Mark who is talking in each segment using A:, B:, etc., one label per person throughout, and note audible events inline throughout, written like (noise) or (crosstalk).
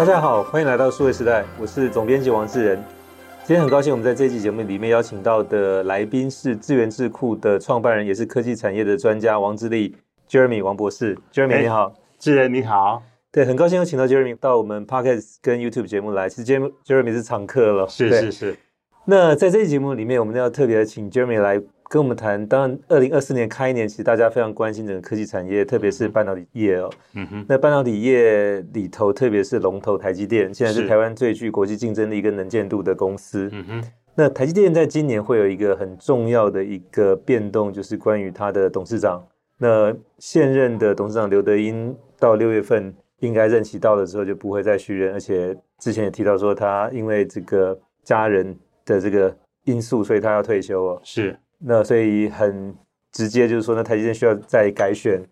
A: 大家好，欢迎来到数位时代，我是总编辑王志仁。今天很高兴，我们在这期节目里面邀请到的来宾是智源智库的创办人，也是科技产业的专家王志立 Jeremy 王博士。Jeremy 你好，
B: 志仁你好。
A: 对，很高兴有请到 Jeremy 到我们 Podcast 跟 YouTube 节目来，其实 Jeremy 是常客了。
B: 是是是。
A: 那在这期节目里面，我们要特别的请 Jeremy 来。跟我们谈，当然，二零二四年开年，其实大家非常关心整个科技产业，特别是半导体业哦。嗯哼。那半导体业里头，特别是龙头台积电，现在是台湾最具国际竞争力跟能见度的公司。嗯哼。那台积电在今年会有一个很重要的一个变动，就是关于它的董事长。那现任的董事长刘德英到六月份应该任期到了之后就不会再续任，而且之前也提到说他因为这个家人的这个因素，所以他要退休哦。
B: 是。
A: 那所以很直接就是说，那台积电需要再改选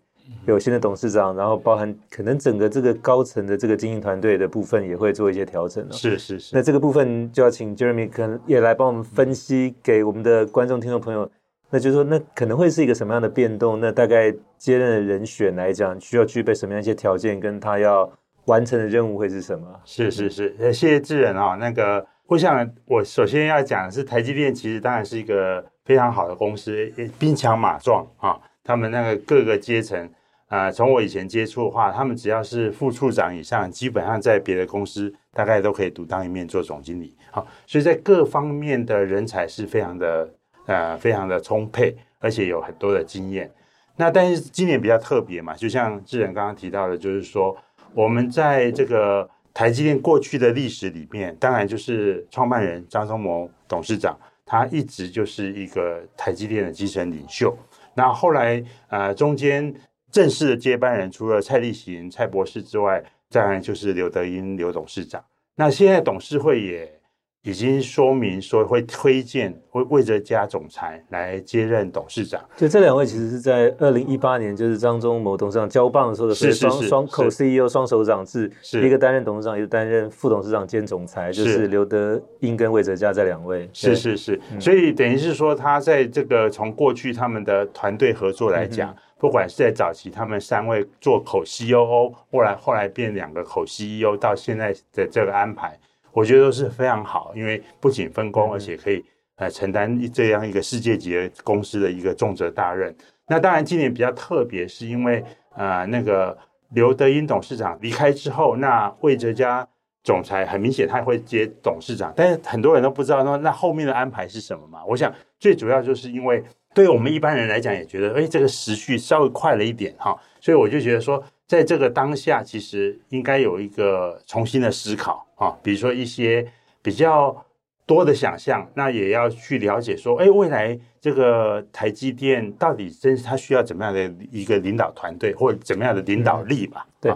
A: 有新的董事长，然后包含可能整个这个高层的这个经营团队的部分也会做一些调整了。
B: 是是是。
A: 那这个部分就要请 Jeremy 可能也来帮我们分析给我们的观众听众朋友。那就是说，那可能会是一个什么样的变动？那大概接任的人选来讲，需要具备什么样一些条件？跟他要完成的任务会是什么？
B: 是是是。谢谢智仁啊，那个我想我首先要讲的是台积电，其实当然是一个。非常好的公司，兵强马壮啊！他们那个各个阶层啊、呃，从我以前接触的话，他们只要是副处长以上，基本上在别的公司大概都可以独当一面做总经理。好，所以在各方面的人才是非常的呃，非常的充沛，而且有很多的经验。那但是今年比较特别嘛，就像志仁刚刚提到的，就是说我们在这个台积电过去的历史里面，当然就是创办人张忠谋董事长。他一直就是一个台积电的基层领袖。那后来，呃，中间正式的接班人除了蔡立行、蔡博士之外，当然就是刘德英刘董事长。那现在董事会也。已经说明说会推荐魏魏哲家总裁来接任董事长。
A: 就这两位其实是在二零一八年，就是张忠谋董事长交棒的时候的双双口 CEO 双首长制，一个担任董事长，一个担任副董事长兼总裁，就是刘德英跟魏哲家这两位。
B: 是是是，所以等于是说他在这个从过去他们的团队合作来讲，不管是在早期他们三位做口 COO，后来后来变两个口 CEO，到现在的这个安排。我觉得都是非常好，因为不仅分工，而且可以呃承担这样一个世界级的公司的一个重责大任。那当然今年比较特别，是因为呃那个刘德英董事长离开之后，那魏哲家总裁很明显他会接董事长，但是很多人都不知道说那后面的安排是什么嘛。我想最主要就是因为对我们一般人来讲也觉得，哎，这个时序稍微快了一点哈，所以我就觉得说。在这个当下，其实应该有一个重新的思考啊，比如说一些比较多的想象，那也要去了解说，哎，未来这个台积电到底真是它需要怎么样的一个领导团队，或者怎么样的领导力吧？
A: 嗯、对。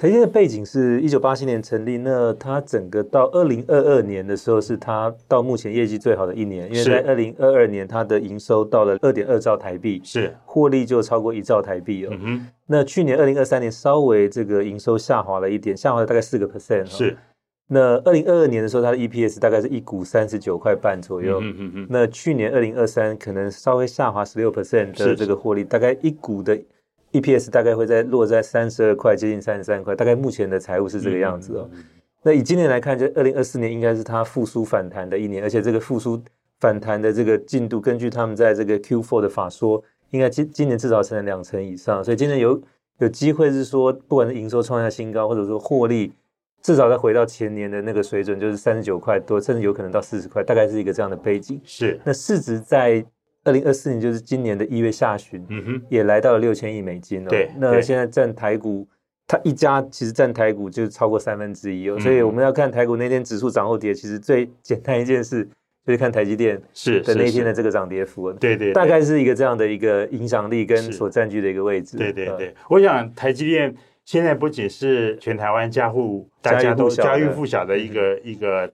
A: 台积电的背景是一九八七年成立，那它整个到二零二二年的时候，是它到目前业绩最好的一年，因为在二零二二年它的营收到了二点二兆台币，是获利就超过一兆台币了。嗯，那去年二零二三年稍微这个营收下滑了一点，下滑了大概四个 percent。是，那二零二二年的时候，它的 EPS 大概是一股三十九块半左右。嗯嗯嗯，那去年二零二三可能稍微下滑十六 percent 的这个获利，大概一股的。EPS 大概会在落在三十二块，接近三十三块，大概目前的财务是这个样子哦。那以今年来看，就二零二四年应该是它复苏反弹的一年，而且这个复苏反弹的这个进度，根据他们在这个 Q4 的法说，应该今今年至少成了两成以上，所以今年有有机会是说，不管是营收创下新高，或者说获利至少再回到前年的那个水准，就是三十九块多，甚至有可能到四十块，大概是一个这样的背景。是，那市值在。二零二四年就是今年的一月下旬，嗯哼，也来到了六千亿美金了。对，那现在占台股，它一家其实占台股就超过三分之一哦。所以我们要看台股那天指数涨或跌，其实最简单一件事就是看台积电是的那天的这个涨跌幅。对对，大概是一个这样的一个影响力跟所占据的一个位置。
B: 对对对，我想台积电现在不仅是全台湾家户大家都家喻户晓的一个一个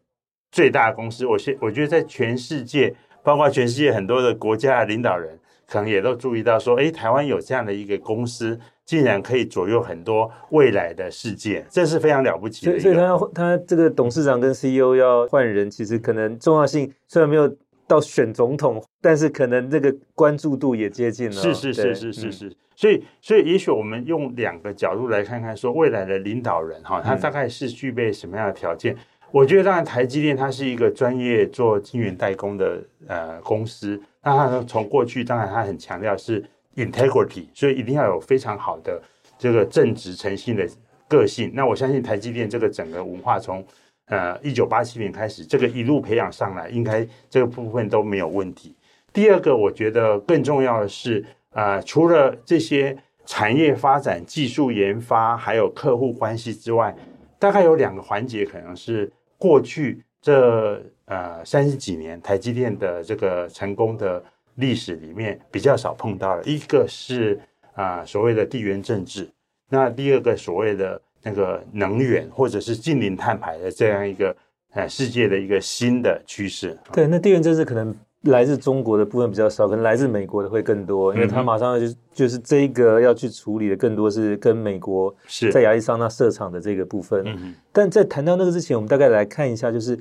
B: 最大公司，我现我觉得在全世界。包括全世界很多的国家的领导人，可能也都注意到说，诶，台湾有这样的一个公司，竟然可以左右很多未来的世界，这是非常了不起的。
A: 所以，他要他这个董事长跟 CEO 要换人，其实可能重要性虽然没有到选总统，但是可能这个关注度也接近了。
B: 是是是是是是，所以所以也许我们用两个角度来看看，说未来的领导人哈，他大概是具备什么样的条件？嗯、我觉得当然台积电它是一个专业做晶圆代工的呃公司，那它从过去当然它很强调是 integrity，所以一定要有非常好的这个正直诚信的个性。那我相信台积电这个整个文化从呃，一九八七年开始，这个一路培养上来，应该这个部分都没有问题。第二个，我觉得更重要的是，呃，除了这些产业发展、技术研发，还有客户关系之外，大概有两个环节，可能是过去这呃三十几年台积电的这个成功的历史里面比较少碰到了。一个是啊、呃，所谓的地缘政治，那第二个所谓的。那个能源或者是近邻碳排的这样一个呃世界的一个新的趋势，
A: 对，那地缘政治可能来自中国的部分比较少，可能来自美国的会更多，因为他马上就就是这一个要去处理的更多是跟美国是在亚利桑那设厂的这个部分。嗯，但在谈到那个之前，我们大概来看一下，就是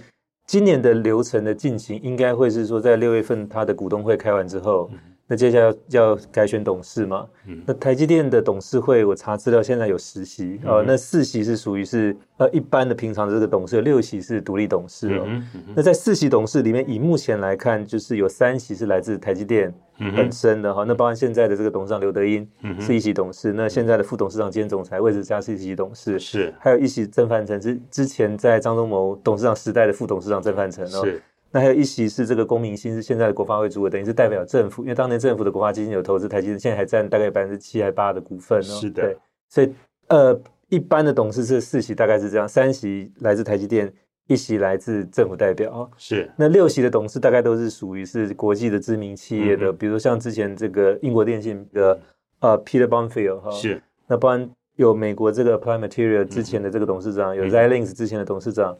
A: 今年的流程的进行，应该会是说在六月份他的股东会开完之后。嗯那接下来要，要改选董事嘛？嗯，那台积电的董事会，我查资料，现在有十席，呃，那四席是属于是呃一般的平常的这个董事，六席是独立董事哦。那在四席董事里面，以目前来看，就是有三席是来自台积电本身的哈、嗯。那包含现在的这个董事长刘德英是一席董事，那现在的副董事长兼总裁魏哲家是一席董事，是还有一席曾凡成之之前在张忠谋董事长时代的副董事长曾凡成哦。是。那还有一席是这个公明鑫，是现在的国发会主委，等于是代表政府，因为当年政府的国发基金有投资台积电，现在还占大概百分之七还八的股份哦。是的，对，所以呃，一般的董事是四席，大概是这样，三席来自台积电，一席来自政府代表。是，那六席的董事大概都是属于是国际的知名企业的，嗯、比如像之前这个英国电信的呃 Peter Bonfield 哈，是，那不然有美国这个 Applied Materials 之前的这个董事长，嗯、有 Xilinx 之前的董事长。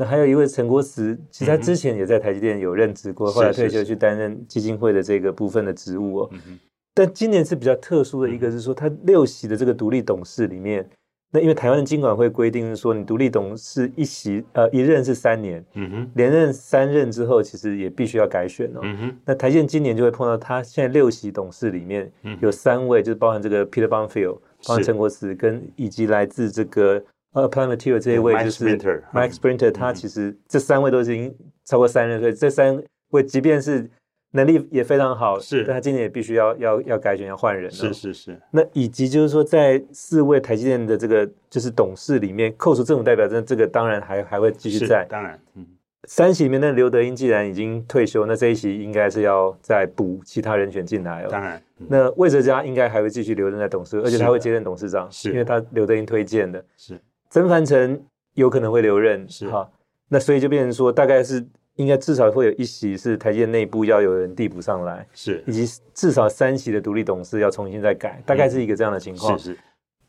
A: 那还有一位陈国慈，其实他之前也在台积电有任职过，嗯、后来退休去担任基金会的这个部分的职务哦。嗯、但今年是比较特殊的一个，是说他六席的这个独立董事里面，那因为台湾的金管会规定是说，你独立董事一席呃一任是三年，嗯哼，连任三任之后，其实也必须要改选哦。那台积电今年就会碰到他现在六席董事里面有三位，就是包含这个 Peter Bonfield，包含陈国慈跟以及来自这个。呃，Applied Materials 这一位就是 Mike Sprinter，他其实这三位都已经超过三任，所以这三位即便是能力也非常好，是，但他今年也必须要要要改选要换人，是是是。那以及就是说，在四位台积电的这个就是董事里面，扣除政府代表，这这个当然还还会继续在，当然，嗯。三席里面的刘德英既然已经退休，那这一席应该是要再补其他人选进来哦。当然，嗯、那魏哲家应该还会继续留任在董事，而且他会接任董事长，是因为他刘德英推荐的，是。曾凡成有可能会留任，是哈，那所以就变成说，大概是应该至少会有一席是台积电内部要有人递补上来，是，以及至少三席的独立董事要重新再改，大概是一个这样的情况。是是。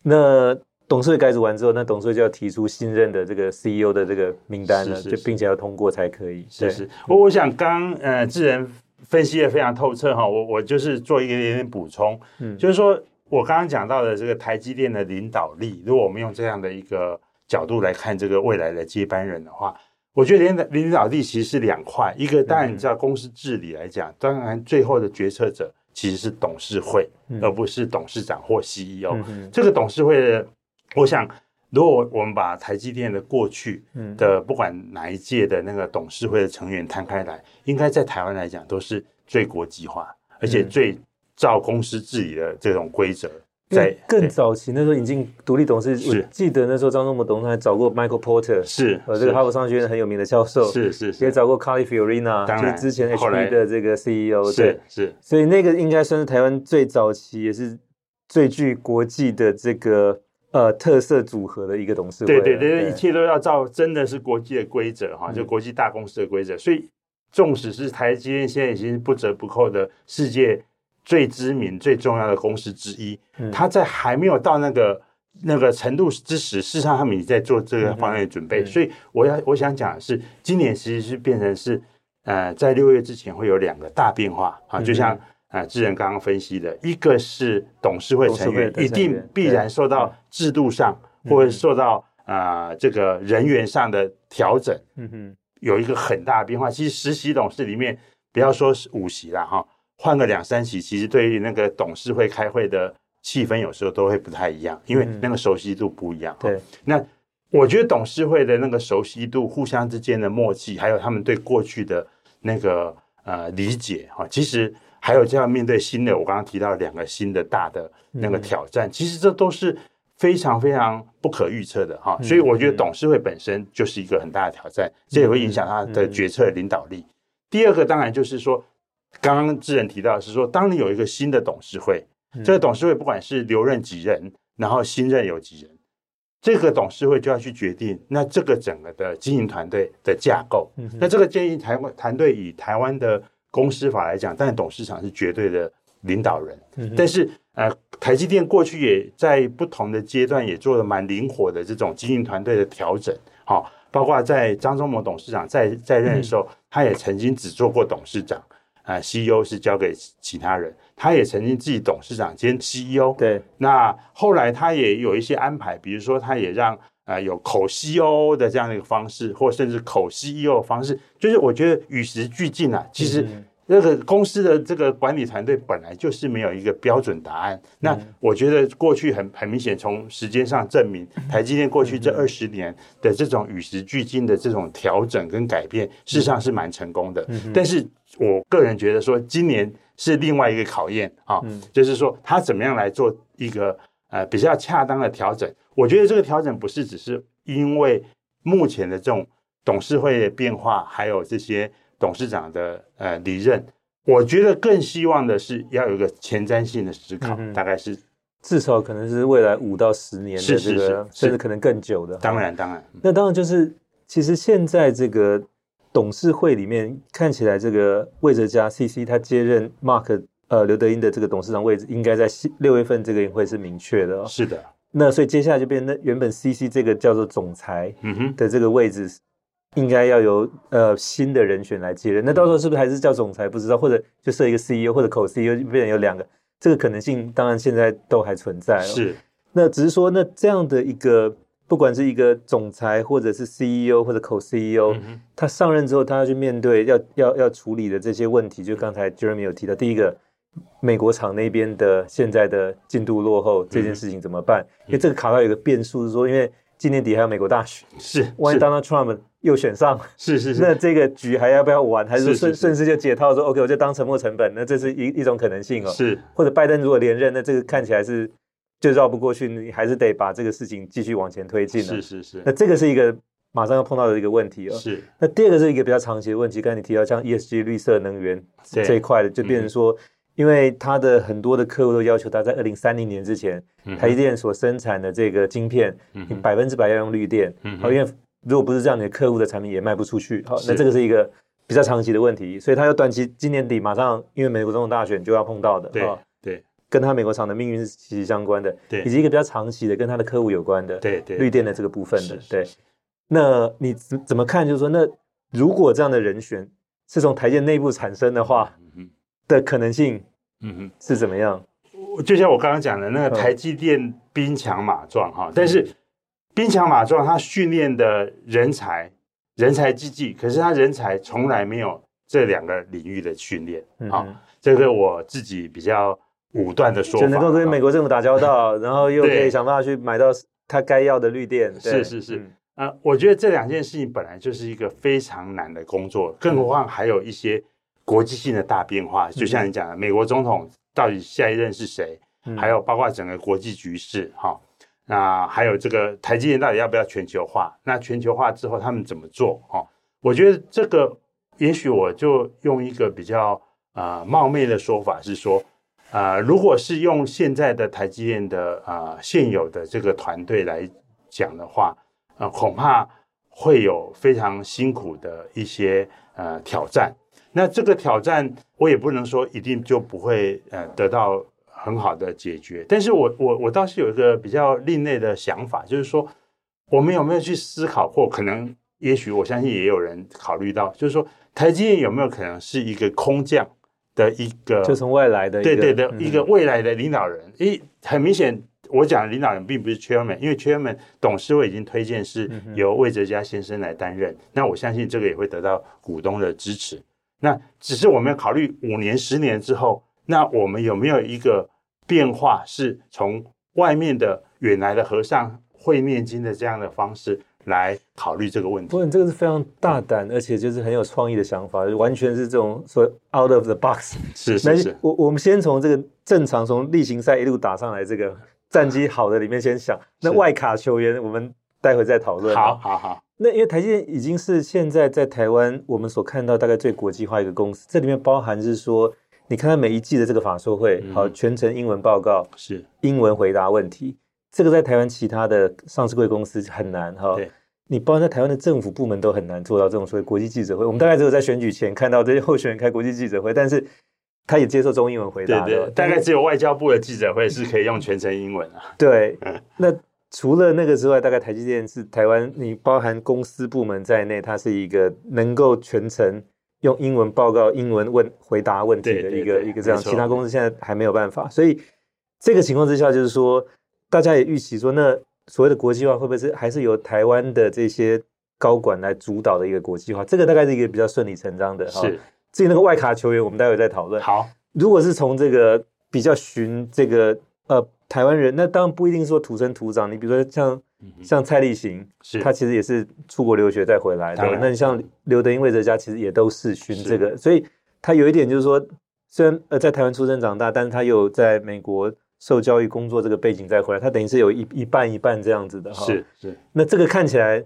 A: 那董事会改组完之后，那董事会就要提出新任的这个 CEO 的这个名单了，是是是就并且要通过才可以。是是。我我想刚呃智仁分析的非常透彻哈，我我就是做一个点点补充，嗯，就是说。我刚刚讲到的这个台积电的领导力，如果我们用这样的一个角度来看这个未来的接班人的话，我觉得领导领导力其实是两块，一个当然你知道公司治理来讲，当然最后的决策者其实是董事会，而不是董事长或 CEO。这个董事会，我想如果我们把台积电的过去的不管哪一届的那个董事会的成员摊开来，应该在台湾来讲都是最国际化，而且最。照公司治理的这种规则，在更早期那时候引进独立董事，我记得那时候张忠谋董事长还找过 Michael Porter，是呃这个哈佛商学院很有名的教授，是是，是，也找过 Carly Fiorina，就是之前 HP 的这个 CEO，对是，是，所以那个应该算是台湾最早期也是最具国际的这个呃特色组合的一个董事会，对对对，一切都要照真的是国际的规则哈，就国际大公司的规则，所以纵使是台积电现在已经不折不扣的世界。最知名、最重要的公司之一，他在还没有到那个那个程度之时，事实上他们已经在做这个方面的准备。所以，我要我想讲的是，今年其实是变成是，呃，在六月之前会有两个大变化啊，就像呃智仁刚刚分析的，一个是董事会成员一定必然受到制度上或者受到啊这个人员上的调整，嗯哼，有一个很大的变化。其实实习董事里面。
B: 不要说是五席了哈，换个两三席，其实对于那个董事会开会的气氛，有时候都会不太一样，因为那个熟悉度不一样。
A: 对、嗯，
B: 那我觉得董事会的那个熟悉度、互相之间的默契，还有他们对过去的那个呃理解哈，其实还有这样面对新的，我刚刚提到两个新的大的那个挑战，嗯、其实这都是。非常非常不可预测的哈，所以我觉得董事会本身就是一个很大的挑战，这也会影响他的决策领导力。第二个当然就是说，刚刚智仁提到的是说，当你有一个新的董事会，这个董事会不管是留任几人，然后新任有几人，这个董事会就要去决定，那这个整个的经营团队的架构，那这个经营台湾团队以台湾的公司法来讲，但董事长是绝对的领导人，但是。呃，台积电过去也在不同的阶段也做了蛮灵活的这种经营团队的调整，好、哦，包括在张忠谋董事长在在任的时候，嗯、他也曾经只做过董事长，啊、呃、，CEO 是交给其他人，他也曾经自己董事长兼 CEO，
A: 对，
B: 那后来他也有一些安排，比如说他也让呃有口 CEO 的这样的一个方式，或甚至口 CEO 的方式，就是我觉得与时俱进啊，其实。嗯这个公司的这个管理团队本来就是没有一个标准答案。那我觉得过去很很明显，从时间上证明，台积电过去这二十年的这种与时俱进的这种调整跟改变，事实上是蛮成功的。但是我个人觉得说，今年是另外一个考验啊，就是说他怎么样来做一个呃比较恰当的调整。我觉得这个调整不是只是因为目前的这种董事会的变化，还有这些。董事长的呃离任，我觉得更希望的是要有一个前瞻性的思考，嗯、大概是
A: 至少可能是未来五到十年的这个，是是是甚至可能更久的。
B: 当然，当然，
A: 那当然就是其实现在这个董事会里面看起来，这个魏哲家 CC 他接任 Mark 呃刘德英的这个董事长位置，应该在六月份这个也会是明确的、哦。
B: 是的，
A: 那所以接下来就变成那原本 CC 这个叫做总裁的这个位置。嗯应该要由呃新的人选来接任，那到时候是不是还是叫总裁？不知道，或者就设一个 CEO 或者 Co-CEO，变成有两个，这个可能性当然现在都还存在。
B: 是，
A: 那只是说，那这样的一个，不管是一个总裁，或者是 CEO 或者 Co-CEO，嗯，他上任之后，他要去面对要要要处理的这些问题，就刚才 Jeremy 有提到，第一个，美国厂那边的现在的进度落后，这件事情怎么办？嗯，因为这个卡到有一个变数是说，因为今年底还有美国大选，
B: 是，
A: 万一 Donald Trump 又选上，
B: 是是是，
A: 那这个局还要不要玩？还是顺顺势就解套说 OK，我就当沉没成本？那这是一一种可能性哦。
B: 是，
A: 或者拜登如果连任，那这个看起来是就绕不过去，你还是得把这个事情继续往前推进。
B: 是是是，
A: 那这个是一个马上要碰到的一个问题哦。
B: 是，
A: 那第二个是一个比较长期的问题，刚才你提到像 ESG 绿色能源这一块的，就变成说，因为它的很多的客户都要求他在二零三零年之前，台积电所生产的这个晶片，你百分之百要用绿电。嗯，好，因为如果不是这样，你的客户的产品也卖不出去。好，那这个是一个比较长期的问题，所以它要短期今年底马上，因为美国总统大选就要碰到的。
B: 对对，
A: 跟他美国厂的命运是息息相关的。
B: 对，
A: 以及一个比较长期的跟他的客户有关的。
B: 对对，
A: 绿电的这个部分的。对，那你怎怎么看？就是说，那如果这样的人选是从台积内部产生的话，的可能性，嗯哼，是怎么样？
B: 就像我刚刚讲的那个台积电兵强马壮哈，但是。兵强马壮，他训练的人才人才济济，可是他人才从来没有这两个领域的训练啊、嗯。这个我自己比较武断的说法，
A: 就能够跟美国政府打交道，(laughs) 然后又可以想办法去买到他该要的绿电。
B: 是是是，啊、嗯呃，我觉得这两件事情本来就是一个非常难的工作，更何况还有一些国际性的大变化。嗯、就像你讲的，美国总统到底下一任是谁？嗯、还有包括整个国际局势，哈。那还有这个台积电到底要不要全球化？那全球化之后他们怎么做？哦，我觉得这个也许我就用一个比较啊、呃、冒昧的说法是说，啊、呃，如果是用现在的台积电的啊、呃、现有的这个团队来讲的话，呃，恐怕会有非常辛苦的一些呃挑战。那这个挑战我也不能说一定就不会呃得到。很好的解决，但是我我我倒是有一个比较另类的想法，就是说，我们有没有去思考过？可能也许我相信也有人考虑到，就是说，台积电有没有可能是一个空降的一个，
A: 就从外来的，
B: 对对的一个未来的领导人？一，很明显，我讲的领导人并不是 Chairman，因为 Chairman 董事会已经推荐是由魏哲家先生来担任，那我相信这个也会得到股东的支持。那只是我们要考虑五年、十年之后，那我们有没有一个变化，是从外面的远来的和尚会念经的这样的方式来考虑这个问题？
A: 不过你这个是非常大胆，而且就是很有创意的想法，完全是这种说 out of the box。
B: 是是是。
A: 我我们先从这个正常从例行赛一路打上来，这个 (laughs) 战绩好的里面先想。那外卡球员，我们待会再讨论。
B: 好好好。
A: 那因为台积电已经是现在在台湾我们所看到大概最国际化一个公司，这里面包含是说，你看它每一季的这个法说会，好，全程英文报告，
B: 是
A: 英文回答问题，这个在台湾其他的上市贵公司很难哈。对，你包括在台湾的政府部门都很难做到这种所谓国际记者会。我们大概只有在选举前看到这些候选人开国际记者会，但是他也接受中英文回答。
B: 对对，大概只有外交部的记者会是可以用全程英文啊。
A: 对，(laughs) 那。除了那个之外，大概台积电是台湾，你包含公司部门在内，它是一个能够全程用英文报告、英文问回答问题的一个一个这样。其他公司现在还没有办法，所以这个情况之下，就是说大家也预期说，那所谓的国际化会不会是还是由台湾的这些高管来主导的一个国际化？这个大概是一个比较顺理成章的。
B: 是，
A: 至于那个外卡球员，我们待会再讨论。
B: 好，
A: 如果是从这个比较寻这个呃。台湾人那当然不一定说土生土长，你比如说像、嗯、像蔡立行，是他其实也是出国留学再回来的。那你像刘德英、魏哲家，其实也都是寻这个，所以他有一点就是说，虽然呃在台湾出生长大，但是他有在美国受教育工作这个背景再回来，他等于是有一一半一半这样子的哈。
B: 是是，
A: 那这个看起来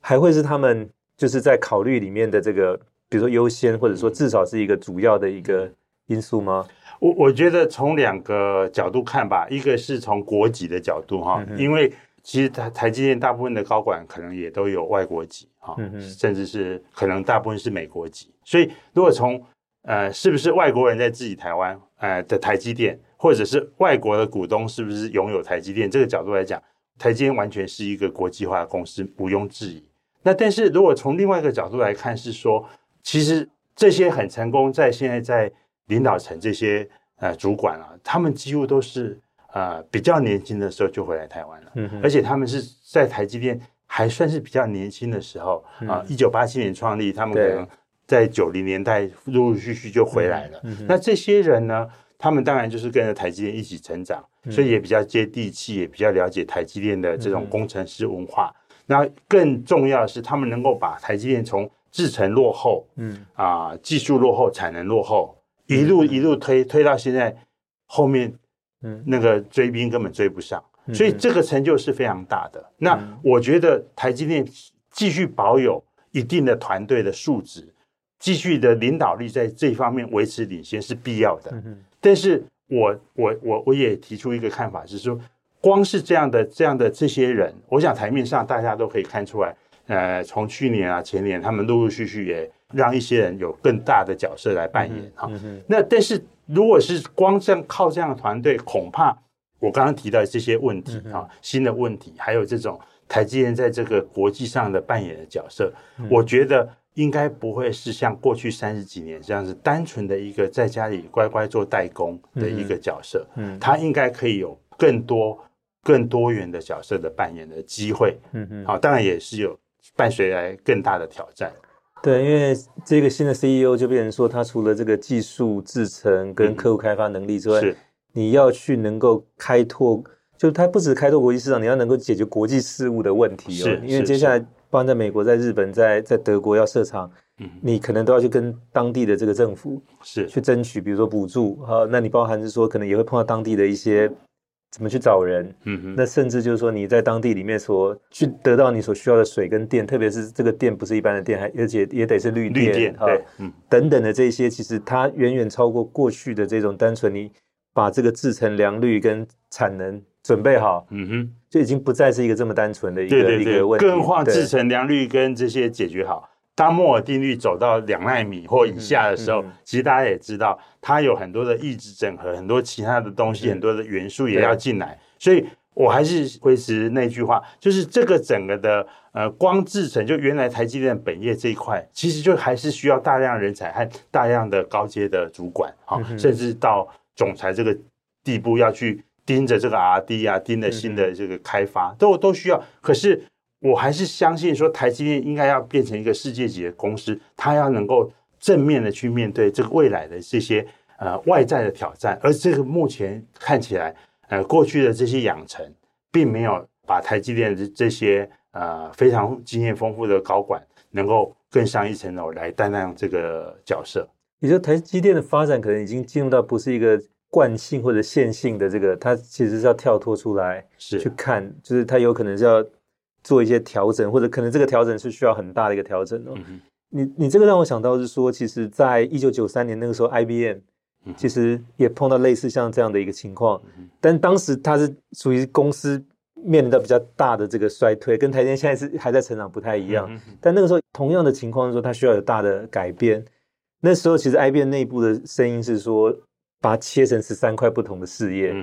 A: 还会是他们就是在考虑里面的这个，比如说优先，或者说至少是一个主要的一个因素吗？
B: 我我觉得从两个角度看吧，一个是从国籍的角度哈，嗯、因为其实台台积电大部分的高管可能也都有外国籍哈，嗯、甚至是可能大部分是美国籍，所以如果从呃是不是外国人在自己台湾呃的台积电，或者是外国的股东是不是拥有台积电这个角度来讲，台积电完全是一个国际化的公司，毋庸置疑。那但是如果从另外一个角度来看，是说其实这些很成功，在现在在。领导层这些呃主管啊，他们几乎都是呃比较年轻的时候就回来台湾了，嗯、而且他们是在台积电还算是比较年轻的时候啊，一九八七年创立，他们可能在九零年代陆陆续续就回来了。那这些人呢，他们当然就是跟着台积电一起成长，所以也比较接地气，也比较了解台积电的这种工程师文化。那、更重要的是，他们能够把台积电从制程落后，嗯啊、呃、技术落后、产能落后。一路一路推推到现在，后面，嗯，那个追兵根本追不上，嗯、所以这个成就是非常大的。嗯、那我觉得台积电继续保有一定的团队的素质，继续的领导力在这方面维持领先是必要的。嗯、但是我我我我也提出一个看法，是说，光是这样的这样的这些人，我想台面上大家都可以看出来，呃，从去年啊前年，他们陆陆续续也。让一些人有更大的角色来扮演哈，那但是如果是光这样靠这样的团队，恐怕我刚刚提到的这些问题啊，新的问题，还有这种台积电在这个国际上的扮演的角色，我觉得应该不会是像过去三十几年这样子单纯的一个在家里乖乖做代工的一个角色，嗯，他应该可以有更多更多元的角色的扮演的机会，嗯嗯，好，当然也是有伴随来更大的挑战。
A: 对，因为这个新的 CEO 就变成说，他除了这个技术制程跟客户开发能力之外，嗯、你要去能够开拓，就是他不止开拓国际市场，你要能够解决国际事务的问题哦。是因为接下来，包括在美国、在日本、在在德国要设厂，嗯、你可能都要去跟当地的这个政府是。去争取，比如说补助。啊，那你包含是说，可能也会碰到当地的一些。怎么去找人？嗯哼，那甚至就是说你在当地里面所去得到你所需要的水跟电，特别是这个电不是一般的电，还而且也得是绿电，绿电对，哦、嗯，等等的这些，其实它远远超过过去的这种单纯你把这个制成良率跟产能准备好，嗯哼，就已经不再是一个这么单纯的一个对对对一个问题，
B: 更换制成良率跟这些解决好。当摩尔定律走到两纳米或以下的时候，嗯嗯、其实大家也知道，它有很多的异质整合，很多其他的东西，嗯、很多的元素也要进来。所以我还是维持那句话，就是这个整个的呃光制成，就原来台积电本业这一块，其实就还是需要大量人才和大量的高阶的主管，哈、嗯，甚至到总裁这个地步要去盯着这个 R&D 啊，盯着新的这个开发，嗯、都都需要。可是。我还是相信说，台积电应该要变成一个世界级的公司，它要能够正面的去面对这个未来的这些呃外在的挑战，而这个目前看起来，呃，过去的这些养成，并没有把台积电的这些呃非常经验丰富的高管能够更上一层楼来担当这个角色。
A: 你说台积电的发展可能已经进入到不是一个惯性或者线性的这个，它其实是要跳脱出来是去看，就是它有可能是要做一些调整，或者可能这个调整是需要很大的一个调整哦。嗯你你这个让我想到是说，其实，在一九九三年那个时候，IBM 其实也碰到类似像这样的一个情况，但当时它是属于公司面临到比较大的这个衰退，跟台积电现在是还在成长不太一样。但那个时候同样的情况是说，它需要有大的改变。那时候其实 IBM 内部的声音是说，把它切成十三块不同的事业，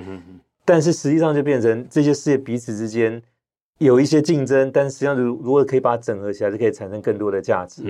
A: 但是实际上就变成这些事业彼此之间。有一些竞争，但实际上如如果可以把它整合起来，就可以产生更多的价值。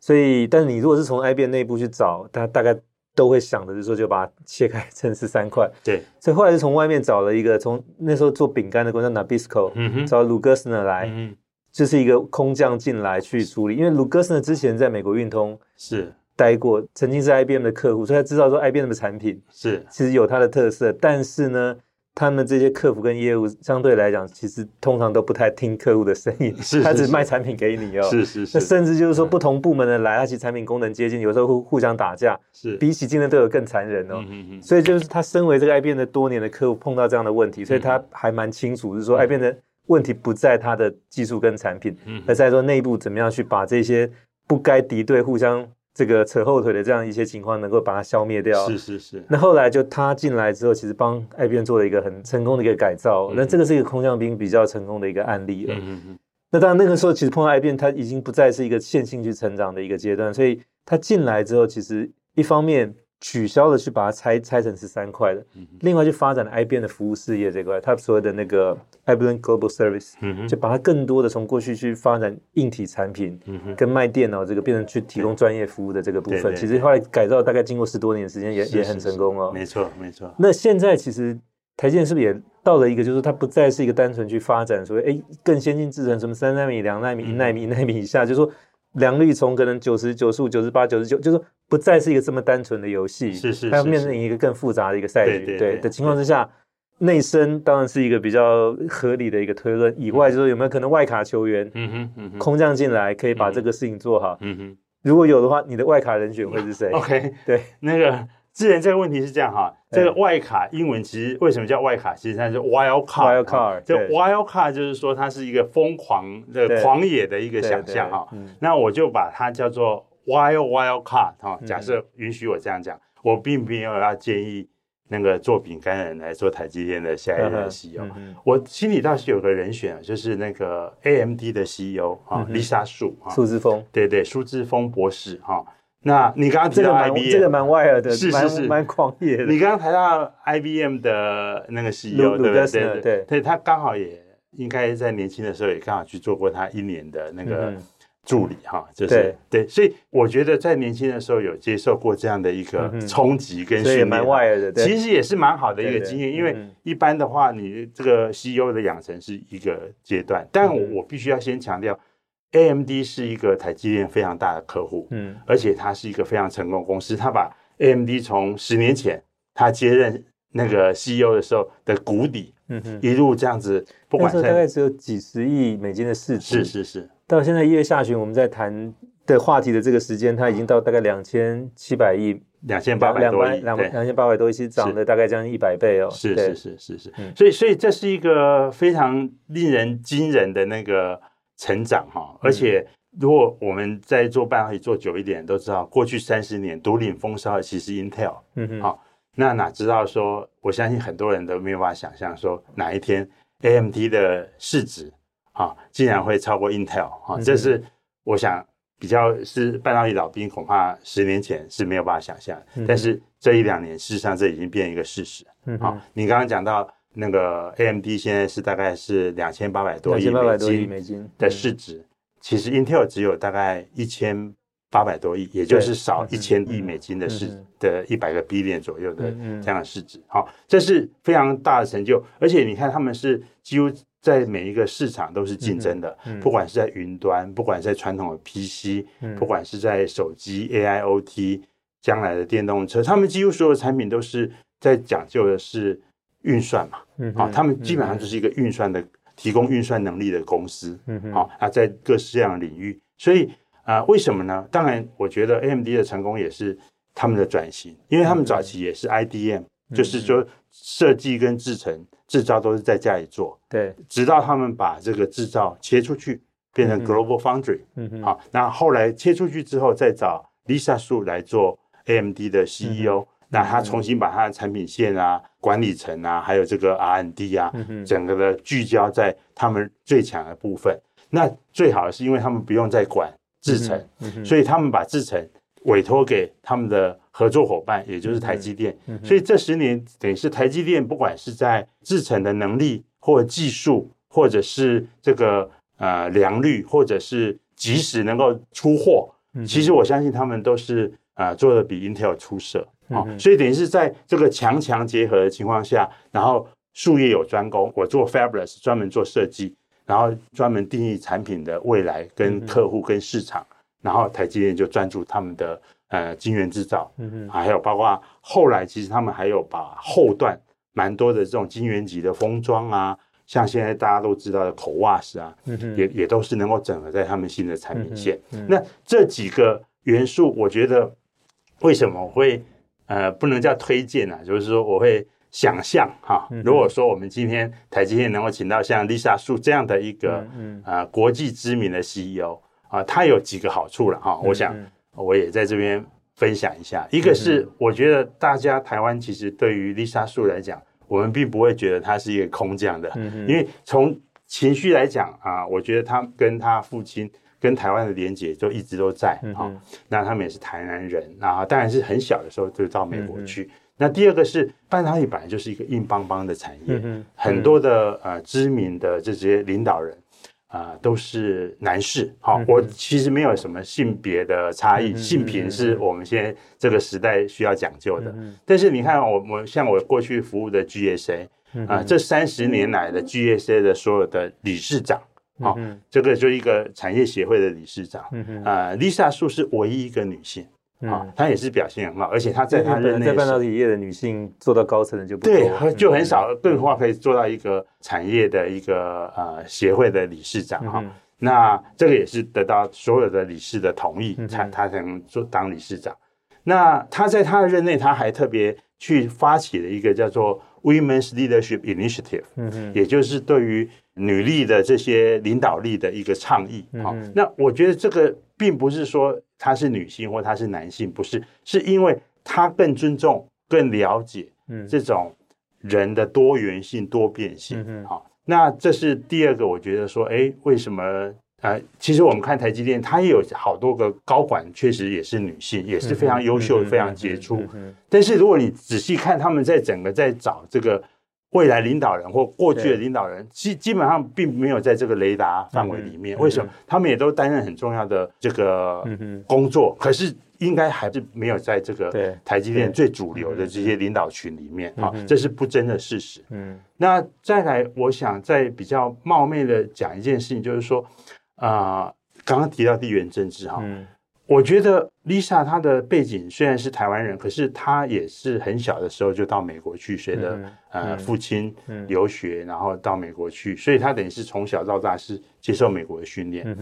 A: 所以，但是你如果是从 IBM 内部去找，他大概都会想的就是说，就把它切开成十三块。
B: 对。
A: 所以后来是从外面找了一个，从那时候做饼干的公司 Nabisco，嗯，找 Lou Gerstner 来，嗯，就是一个空降进来去处理。因为 Lou Gerstner 之前在美国运通是待过，曾经是 IBM 的客户，所以他知道说 IBM 的产品是其实有它的特色，但是呢。他们这些客服跟业务相对来讲，其实通常都不太听客户的声音，(laughs) 是，是，是他只卖产品给你哦。是是是。那甚至就是说，不同部门的来，他其实产品功能接近，有时候会互相打架。是。比起竞争对手更残忍哦。嗯嗯。所以就是他身为这个 IBM 的多年的客户，碰到这样的问题，所以他还蛮清楚，就是说 IBM 的问题不在他的技术跟产品，而在说内部怎么样去把这些不该敌对、互相。这个扯后腿的这样一些情况，能够把它消灭掉。是是是。那后来就他进来之后，其实帮 IBM 做了一个很成功的一个改造。那、嗯、这个是一个空降兵比较成功的一个案例了。嗯嗯。那当然那个时候，其实碰到 IBM，它已经不再是一个线性去成长的一个阶段。所以他进来之后，其实一方面。取消了去把它拆拆成十三块的，另外就发展了 IBM 的服务事业这块，它所谓的那个 IBM Global Service，就把它更多的从过去去发展硬体产品，跟卖电脑这个变成去提供专业服务的这个部分，其实后来改造大概经过十多年的时间也也很成功哦。没错没错。那现在其实台积电是不是也到了一个，就是它不再是一个单纯去发展所谓哎更先进制程，什么三纳米、两纳米、一纳米、一纳米以下，就是说。良率从可能九十九十五、九十八、九十九，就是不再是一个这么单纯的游戏，是是，是，它要面临一个更复杂的一个赛局。对，的情况之下，内生当然是一个比较合理的一个推论。以外，就是有没有可能外卡球员，嗯哼，嗯哼，空降进来可以把这个事情做好？嗯哼，如果有的话，你的外卡人选会是谁？(laughs) OK，对，那个。之前这个问题是这样哈，这个外卡英文其实为什么叫外卡？其实它是 wild card。wild card，这 wild card 就是说它是一个疯狂的狂野的一个想象哈。那我就把它叫做 wild wild card 哈。假设允许我这样讲，我并没有要建议那个做饼干人来做台积电的下一任 CEO。我心里倒是有个人选，就是那个 AMD 的 CEO 哈，Lisa Su 哈，苏志峰，对对，苏志峰博士哈。那你刚刚提到 IBM，这个蛮 wild 的，是是是，蛮狂野的。你刚刚提到 IBM 的那个 CEO，对不对？对，对，他刚好也应该在年轻的时候也刚好去做过他一年的那个助理哈，就是对，所以我觉得在年轻的时候有接受过这样的一个冲击跟训练，蛮 wild 的，其实也是蛮好的一个经验。因为一般的话，你这个 CEO 的养成是一个阶段，但我必须要先强调。AMD 是一个台积电非常大的客户，嗯，而且它是一个非常成功的公司。它把 AMD 从十年前他接任那个 CEO 的时候的谷底，嗯哼，一路这样子，不管是大概只有几十亿美金的市值，是是是。到现在一月下旬，我们在谈的话题的这个时间，它已经到大概两千七百亿，两千八百多亿，两两千八百多亿，其实涨了大概将近一百倍哦。是是是是是，所以所以这是一个非常令人惊人的那个。成长哈，而且如果我们在做半导体做久一点，都知道过去三十年独领风骚的其实 Intel，嗯哼，好，那哪知道说，我相信很多人都没有办法想象说哪一天 AMD 的市值啊，竟然会超过 Intel 啊，这是我想比较是半导体老兵恐怕十年前是没有办法想象，但是这一两年事实上这已经变一个事实，嗯，好，你刚刚讲到。那个 AMD 现在是大概是两千八百多亿美金的市值，其实 Intel 只有大概一千八百多亿，也就是少一千亿美金的市的一百个 billion 左右的这样的市值。好，这是非常大的成就，而且你看他们是几乎
B: 在每一个市场都是竞争的，不管是在云端，不管是在传统的 PC，、嗯、不管是在手机、AIoT，将来的电动车，他们几乎所有的产品都是在讲究的是运算嘛，嗯，啊，他们基本上就是一个运算的、嗯、提供运算能力的公司，嗯，好，啊，在各式各样的领域，所以啊、呃，为什么呢？当然，我觉得 AMD 的成功也是他们的转型，因为他们早期也是 IDM，、嗯、就是说设计跟制成。制造都是在家里做，
A: 对，
B: 直到他们把这个制造切出去，变成 Global Foundry，嗯哼，好，那后来切出去之后，再找 Lisa Su 来做 AMD 的 CEO，、嗯、那他重新把他的产品线啊、管理层啊，还有这个 R&D 啊，嗯、整个的聚焦在他们最强的部分。那最好是因为他们不用再管制程，所以他们把制程委托给他们的。合作伙伴，也就是台积电，所以这十年等于是台积电，不管是在制程的能力，或技术，或者是这个呃良率，或者是即时能够出货，嗯、其实我相信他们都是啊、呃、做的比 Intel 出色啊，嗯、所以等于是在这个强强结合的情况下，然后术业有专攻，我做 Fabulous 专门做设计，然后专门定义产品的未来跟客户跟市场，嗯、然后台积电就专注他们的。呃，晶圆制造，嗯嗯，还有包括后来，其实他们还有把后段蛮多的这种晶圆级的封装啊，像现在大家都知道的 CoWoS 啊，嗯哼，也也都是能够整合在他们新的产品线。嗯嗯，那这几个元素，我觉得为什么会呃不能叫推荐？啊？就是说我会想象哈，如果说我们今天台积电能够请到像 Lisa Su 这样的一个啊、嗯呃、国际知名的 CEO 啊，他有几个好处了哈，我想。嗯我也在这边分享一下，一个是我觉得大家台湾其实对于 Lisa Su 来讲，我们并不会觉得他是一个空降的，因为从情绪来讲啊，我觉得他跟他父亲跟台湾的连结就一直都在啊。那他们也是台南人，然后当然是很小的时候就到美国去。那第二个是半导体本来就是一个硬邦邦的产业，很多的呃知名的这些领导人。啊、呃，都是男士。好，嗯、我其实没有什么性别的差异，嗯、性平是我们现在这个时代需要讲究的。嗯、但是你看我，我我像我过去服务的 GSA 啊、这三十年来的 GSA 的所有的理事长，好、嗯哦，这个就一个产业协会的理事长。啊、嗯啊呃、Lisa Su 是唯一一个女性。啊，她也是表现很好，而且她在她任内
A: 在半导体业的女性做到高层的就不，
B: 对，就很少，更何况可以做到一个产业的一个呃协会的理事长哈。那这个也是得到所有的理事的同意，才她才能做当理事长。那他在他的任内，他还特别去发起了一个叫做 Women's Leadership Initiative，嗯嗯，也就是对于女力的这些领导力的一个倡议。好，那我觉得这个并不是说。他是女性或他是男性，不是，是因为他更尊重、更了解这种人的多元性、多变性。好、嗯哼哦，那这是第二个，我觉得说，哎，为什么？呃，其实我们看台积电，它也有好多个高管，确实也是女性，也是非常优秀、非常杰出。但是如果你仔细看，他们在整个在找这个。未来领导人或过去的领导人，基基本上并没有在这个雷达范围里面。为什么？他们也都担任很重要的这个工作，可是应该还是没有在这个台积电最主流的这些领导群里面。啊，这是不争的事实。嗯，那再来，我想再比较冒昧的讲一件事情，就是说，啊，刚刚提到地缘政治哈。我觉得 Lisa 她的背景虽然是台湾人，可是她也是很小的时候就到美国去随着，嗯、呃，父亲留学，然后到美国去，所以她等于是从小到大是接受美国的训练。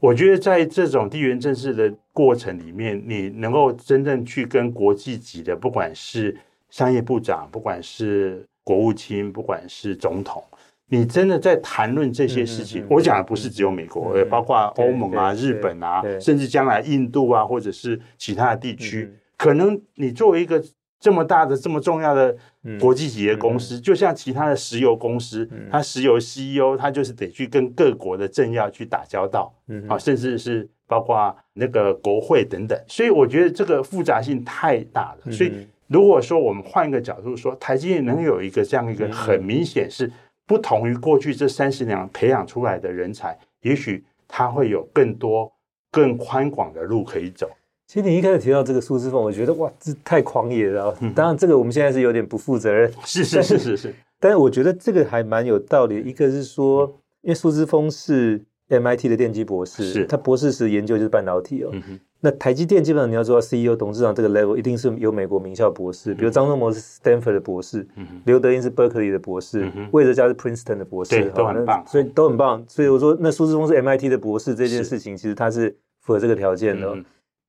B: 我觉得在这种地缘政治的过程里面，你能够真正去跟国际级的，不管是商业部长，不管是国务卿，不管是总统。你真的在谈论这些事情，我讲的不是只有美国，也包括欧盟啊、日本啊，甚至将来印度啊，或者是其他的地区。可能你作为一个这么大的、这么重要的国际企业公司，就像其他的石油公司，它石油 CEO，它就是得去跟各国的政要去打交道，啊，甚至是包括那个国会等等。所以我觉得这个复杂性太大了。所以如果说我们换一个角度说，台积电能有一个这样一个很明显是。不同于过去这三十年培养出来的人才，也许他会有更多、更宽广的路可以走。
A: 其实你一开始提到这个苏姿丰，我觉得哇，这太狂野了。当然，这个我们现在是有点不负责任。
B: 是是是是是。
A: 但是我觉得这个还蛮有道理。一个是说，因为苏之峰是 MIT 的电机博士，是他博士时研究就是半导体哦。嗯那台积电基本上你要做到 CEO、董事长这个 level，一定是有美国名校博士，比如张忠谋是 Stanford 的博士，刘、嗯、德英是 Berkeley 的博士，魏、嗯、哲家是 Princeton 的博士，
B: 对，都很棒，
A: 所以都很棒。所以我说，那苏志峰是 MIT 的博士这件事情，其实他是符合这个条件的。嗯、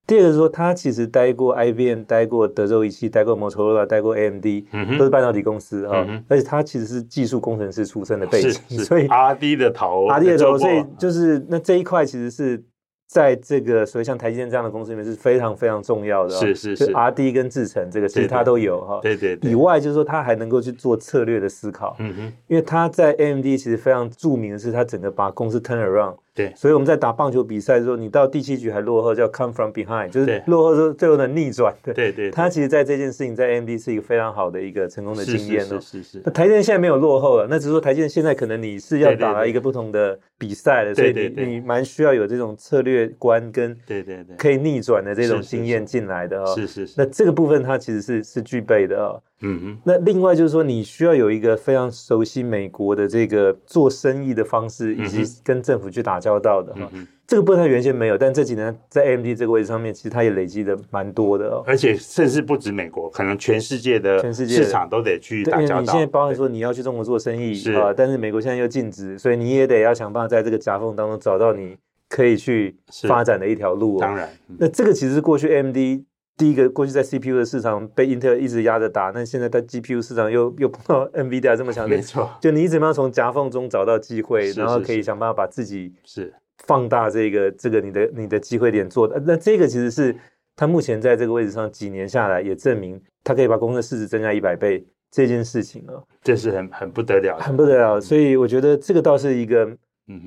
A: 第二个是说，他其实待过 IBM，待过德州仪器，待过 Motorola，待过 AMD，、嗯、都是半导体公司啊、嗯。而且他其实是技术工程师出身的背景，所以
B: R&D 的头
A: ，R&D 的头，所以就是那这一块其实是。在这个所以像台积电这样的公司里面是非常非常重要的，
B: 是是是
A: ，R D 跟制程这个其实它都有哈，
B: 对对对。
A: 以外就是说，它还能够去做策略的思考，嗯哼，因为它在 A M D 其实非常著名的是，它整个把公司 turn around。
B: 对，
A: 所以我们在打棒球比赛的时候，你到第七局还落后，叫 come from behind，就是落后之后最后的逆转。对对对，他其实在这件事情在 AMD 是一个非常好的一个成功的经验哦。
B: 是是是。
A: 那台积电现在没有落后了，那只是说台积电现在可能你是要打一个不同的比赛了，所以你你蛮需要有这种策略观跟对对对可以逆转的这种经验进来的哦。
B: 是是是。
A: 那这个部分它其实是是具备的哦。
B: 嗯嗯，
A: 那另外就是说，你需要有一个非常熟悉美国的这个做生意的方式，以及跟政府去打交道的哈、嗯。这个部分它原先没有，但这几年在 AMD 这个位置上面，其实它也累积的蛮多的哦。
B: 而且甚至不止美国，可能全世界的市场都得去打交道。
A: 因为你现在包含说你要去中国做生意啊，但是美国现在又禁止，所以你也得要想办法在这个夹缝当中找到你可以去发展的一条路、哦。
B: 当然、嗯，
A: 那这个其实是过去 AMD。第一个，过去在 CPU 的市场被英特尔一直压着打，那现在在 GPU 市场又又碰到 NVIDIA 这么强的，
B: 没错。
A: 就你怎么样从夹缝中找到机会，然后可以想办法把自己是放大这个这个你的你的机会点做的。那这个其实是他目前在这个位置上几年下来也证明，他可以把公司的市值增加一百倍这件事情啊，
B: 这是很很不得了，
A: 很不得了。所以我觉得这个倒是一个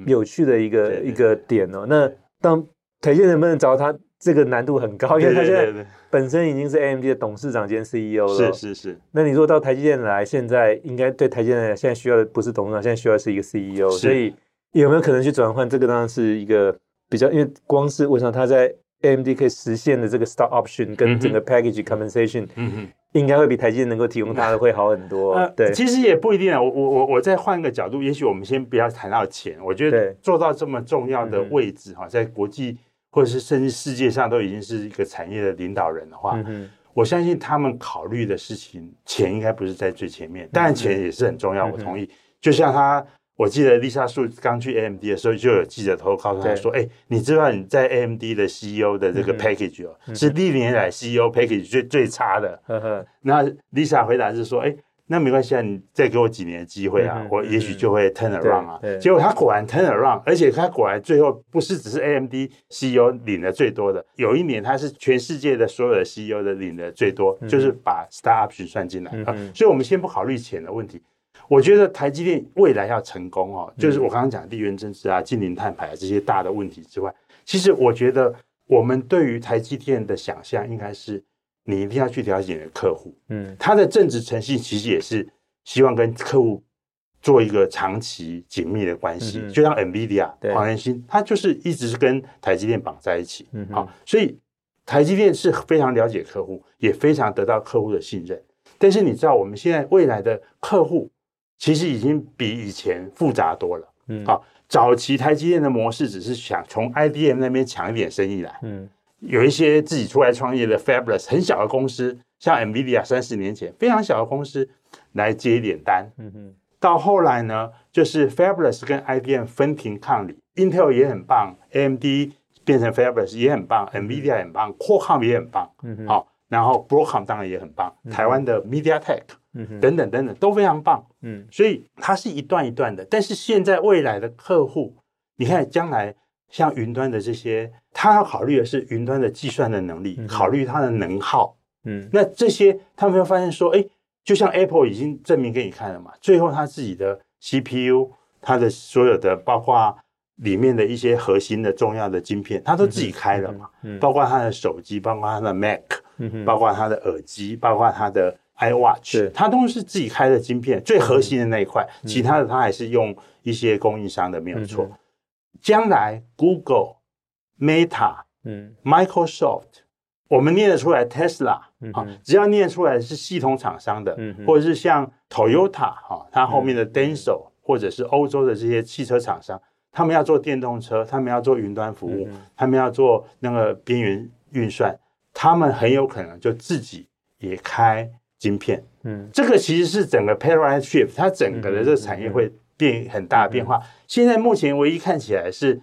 A: 有趣的一个一个点哦。那当台积能不能找他？这个难度很高，因为他现在本身已经是 AMD 的董事长兼 CEO 了。
B: 是是是。
A: 那你说到台积电来，现在应该对台积电来现在需要的不是董事长，现在需要的是一个 CEO。所以有没有可能去转换？这个当然是一个比较，因为光是我想他在 AMD 可以实现的这个 stock option 跟整个 package compensation，嗯哼，应该会比台积电能够提供他的会好很多。
B: 呃，
A: 对，
B: 其实也不一定啊。我我我我再换一个角度，也许我们先不要谈到钱。我觉得做到这么重要的位置哈，在国际。或者是甚至世界上都已经是一个产业的领导人的话，嗯、我相信他们考虑的事情，钱应该不是在最前面。当然，钱也是很重要，嗯、我同意。就像他，我记得丽莎素刚去 AMD 的时候，就有记者偷偷告诉他说：“哎、欸，你知道你在 AMD 的 CEO 的这个 package 哦，嗯、是历年来 CEO package 最最差的。嗯”那丽莎回答是说：“哎、欸。”那没关系啊，你再给我几年的机会啊，嗯、我也许就会 turn around 啊。结果他果然 turn around，而且他果然最后不是只是 AMD CEO 领的最多的，有一年他是全世界的所有的 CEO 的领的最多，嗯、就是把 Star Option 算进来、嗯、啊。所以我们先不考虑钱的问题，我觉得台积电未来要成功哦，就是我刚刚讲的地缘政治啊、净零碳排啊这些大的问题之外，其实我觉得我们对于台积电的想象应该是。你一定要去了解你的客户，嗯，他的正直诚信其实也是希望跟客户做一个长期紧密的关系，嗯、就像 NVIDIA 黄仁勋，他就是一直是跟台积电绑在一起，嗯，好，所以台积电是非常了解客户，也非常得到客户的信任。但是你知道，我们现在未来的客户其实已经比以前复杂多了，嗯，好，早期台积电的模式只是想从 IDM 那边抢一点生意来，嗯。有一些自己出来创业的 Fabulous 很小的公司，像 NVIDIA 三十年前非常小的公司来接一点单。嗯哼。到后来呢，就是 Fabulous 跟 IBM 分庭抗礼，Intel 也很棒，AMD 变成 Fabulous 也很棒，NVIDIA 也很棒，Qualcomm 也很棒。嗯哼。好，然后 Broadcom 当然也很棒，台湾的 MediaTek，嗯哼，等等等等都非常棒。嗯。所以它是一段一段的，但是现在未来的客户，你看将来。像云端的这些，他要考虑的是云端的计算的能力，嗯、考虑它的能耗。嗯，那这些他们会发现说，哎，就像 Apple 已经证明给你看了嘛，最后他自己的 CPU，它的所有的包括里面的一些核心的重要的晶片，它都自己开了嘛。嗯，包括它的手机，包括它的 Mac，嗯，包括它的耳机，包括它的 iWatch，它都是自己开的晶片，最核心的那一块，嗯、其他的它还是用一些供应商的，没有错。嗯将来，Google、Meta、嗯、Microsoft，我们念得出来，Tesla，
A: 嗯、
B: 啊，只要念出来是系统厂商的，
A: 嗯、
B: 或者是像 Toyota 哈、啊，它后面的 Denso、嗯、或者是欧洲的这些汽车厂商，他们要做电动车，他们要做云端服务，
A: 嗯、
B: 他们要做那个边缘运算，他们很有可能就自己也开晶片。
A: 嗯，
B: 这个其实是整个 paradigm shift，它整个的这个产业会变很大的变化。嗯、现在目前唯一看起来是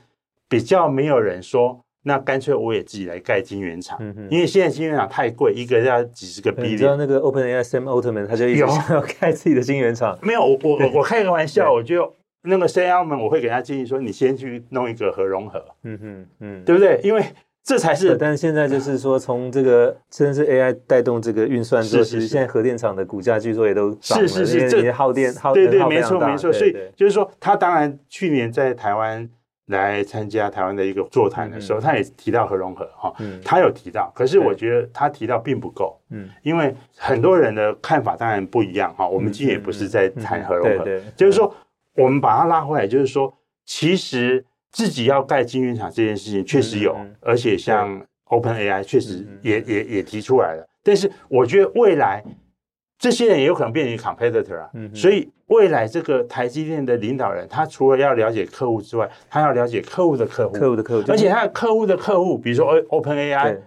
B: 比较没有人说。那干脆我也自己来盖晶圆厂，嗯、哼因为现在晶圆厂太贵，一个要几十个 B。
A: 你知道那个 OpenAI Sam Altman 他就一直想要开自己的晶圆厂。
B: 没有，我我我开个玩笑，我就那个 Sam Altman 我会给他建议说，你先去弄一个核融合，嗯哼嗯，对不对？因为这才是。
A: 但是现在就是说，(laughs) 从这个甚至是 AI 带动这个运算之后，其实现在核电厂的股价据说也都涨了，
B: 是是是，
A: 这耗电耗
B: 对对，
A: 耗
B: 没错没错。所以就是说，他当然去年在台湾。来参加台湾的一个座谈的时候，嗯、他也提到核融合哈，嗯、他有提到，可是我觉得他提到并不够，嗯，因为很多人的看法当然不一样哈。我们今天也不是在谈核融合，就是说我们把它拉回来，就是说，其实自己要盖晶圆厂这件事情确实有，嗯嗯、而且像 OpenAI 确实也、嗯、也也提出来了，但是我觉得未来。这些人也有可能变成 competitor 啊，所以未来这个台积电的领导人，他除了要了解客户之外，他要了解客户的客户，
A: 客户的客户，
B: 而且他的客户的客户，比如说 OpenAI，对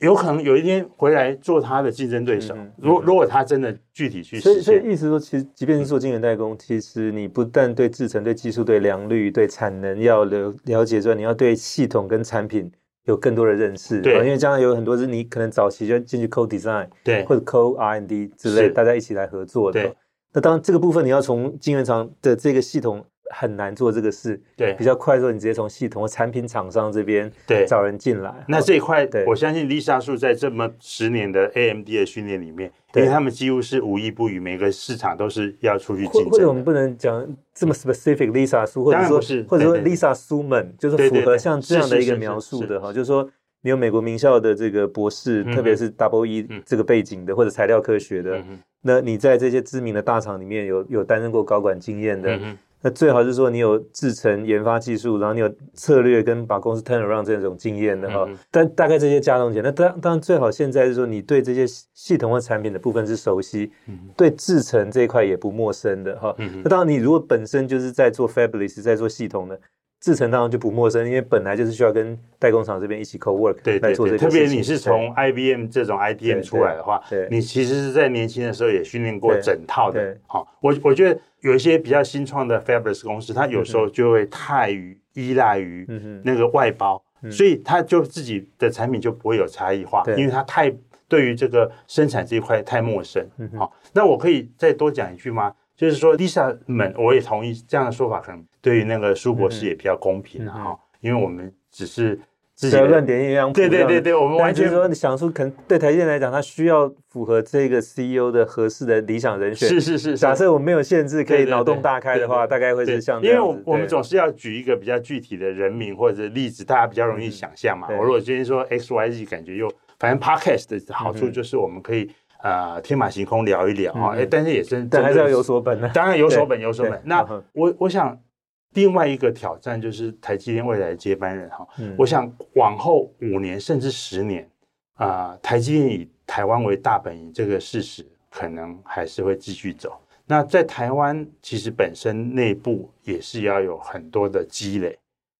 B: 有可能有一天回来做他的竞争对手。如果、嗯、如果他真的具体去，
A: 所以所以意思说，其实即便是做晶圆代工，嗯、其实你不但对制程、对技术、对良率、对产能要了了解之外，你要对系统跟产品。有更多的认识，对，因为将来有很多是你可能早期就进去 co-design，对，或者 co-R&D 之类，大家一起来合作的。对，那当然这个部分你要从晶圆厂的这个系统很难做这个事，对，比较快的时候，你直接从系统和产品厂商这边对。找人进来。
B: 那这一块，我相信 Lisa Su 在这么十年的 AMD 的训练里面。因为他们几乎是无一不语，每个市场都是要出去竞争。
A: 或者我们不能讲这么 specific Lisa Su，或者说或者说 Lisa Su 们，就是符合像这样的一个描述的哈，就是说你有美国名校的这个博士，特别是 Double E 这个背景的，或者材料科学的，那你在这些知名的大厂里面有有担任过高管经验的。那最好是说你有制成研发技术，然后你有策略跟把公司 turn around 这种经验的哈。嗯、但大概这些加总起来，那当当然最好现在是说你对这些系统或产品的部分是熟悉，嗯、对制程这一块也不陌生的哈。嗯、那当然你如果本身就是在做 fabless 在做系统的制程，当然就不陌生，因为本来就是需要跟代工厂这边一起 co work
B: 对来做这些。特别你是从 IBM 这种 IDM 出来的话，对你其实是在年轻的时候也训练过整套的。好，我我觉得。有一些比较新创的 fabless 公司，它有时候就会太于依赖于那个外包，嗯、所以它就自己的产品就不会有差异化，对因为它太对于这个生产这一块太陌生。好、嗯哦，那我可以再多讲一句吗？就是说，Lisa 们，我也同意这样的说法，可能对于那个苏博士也比较公平哈、嗯哦，因为我们只是。
A: 只要乱点一样，
B: 对对对对，我们完全
A: 说，你想说，可能对台积电来讲，它需要符合这个 CEO 的合适的理想人选。
B: 是是是，
A: 假设我没有限制，可以脑洞大开的话，大概会是像。
B: 因为我们总是要举一个比较具体的人名或者例子，大家比较容易想象嘛。我如果今天说 X Y Z，感觉又反正 Podcast 的好处就是我们可以呃天马行空聊一聊啊，哎，但是也是，
A: 但还是要有所本的。
B: 当然有所本有所本。那我我想。另外一个挑战就是台积电未来的接班人哈，嗯、我想往后五年甚至十年啊、呃，台积电以台湾为大本营这个事实可能还是会继续走。那在台湾其实本身内部也是要有很多的积累，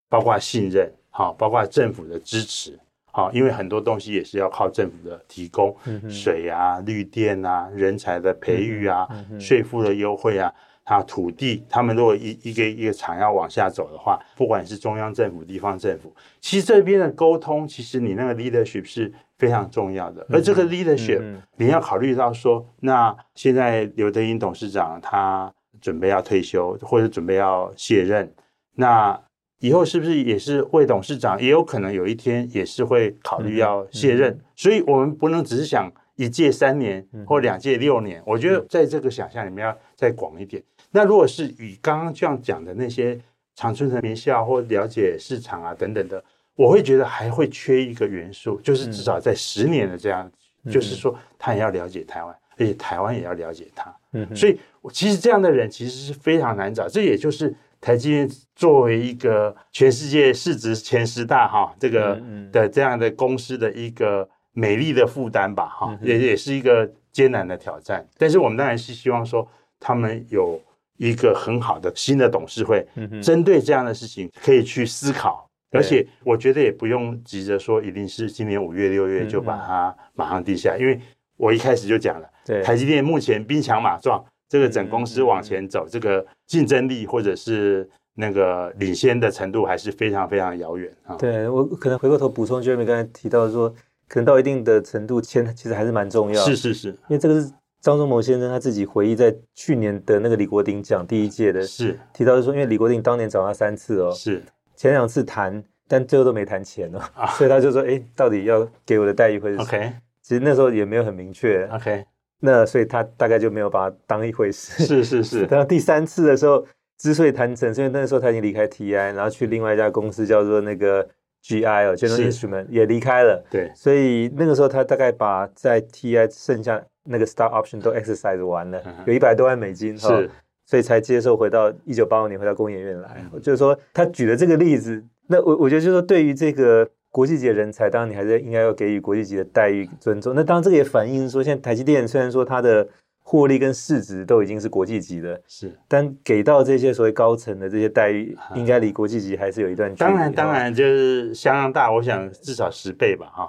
B: 包括信任，哈，包括政府的支持，哈，因为很多东西也是要靠政府的提供，嗯、水啊、绿电啊、人才的培育啊、税、嗯、负的优惠啊。啊，土地，他们如果一一个一个厂要往下走的话，不管是中央政府、地方政府，其实这边的沟通，其实你那个 leadership 是非常重要的。而这个 leadership，你要考虑到说，那现在刘德英董事长他准备要退休，或者准备要卸任，那以后是不是也是魏董事长，也有可能有一天也是会考虑要卸任？所以我们不能只是想一届三年或两届六年，我觉得在这个想象里面要再广一点。那如果是以刚刚这样讲的那些长春藤名校或了解市场啊等等的，我会觉得还会缺一个元素，就是至少在十年的这样，嗯、就是说他也要了解台湾，而且台湾也要了解他。嗯，所以其实这样的人其实是非常难找。这也就是台积电作为一个全世界市值前十大哈这个的这样的公司的一个美丽的负担吧，哈，也也是一个艰难的挑战。但是我们当然是希望说，他们有一个很好的新的董事会，针对这样的事情可以去思考。而且我觉得也不用急着说，一定是今年五月六月就把它马上定下，因为我一开始就讲了，对，台积电目前兵强马壮，这个整公司往前走，这个竞争力或者是那个领先的程度还是非常非常遥远啊。
A: 对，我可能回过头补充，Jeremy 刚才提到说，可能到一定的程度，签其实还是蛮重要。
B: 是是是，因
A: 为这个是张忠谋先生他自己回忆在去年的那个李国鼎奖第一届的，
B: 是
A: 提到说，因为李国鼎当年找他三次哦，
B: 是。
A: 前两次谈，但最后都没谈钱哦，啊、(laughs) 所以他就说：“哎，到底要给我的待遇会是什么？”OK，其实那时候也没有很明确。
B: OK，
A: 那所以他大概就没有把它当一回事。
B: 是是是。(laughs)
A: 等到第三次的时候，之所以谈成，因为那时候他已经离开 TI，然后去另外一家公司叫做那个 GI 哦，General Instrument 也离开了。
B: 对，
A: 所以那个时候他大概把在 TI 剩下那个 Stock Option 都 exercise 完了，有一百多万美金。是。所以才接受回到一九八五年回到工研院来，嗯、就是说他举的这个例子，那我我觉得就是说对于这个国际级的人才，当然你还是应该要给予国际级的待遇尊重。那当然这个也反映说，现在台积电虽然说它的获利跟市值都已经是国际级的，
B: 是，
A: 但给到这些所谓高层的这些待遇，应该离国际级还是有一段距离。
B: 当然，当然就是相当大，我想至少十倍吧，哈。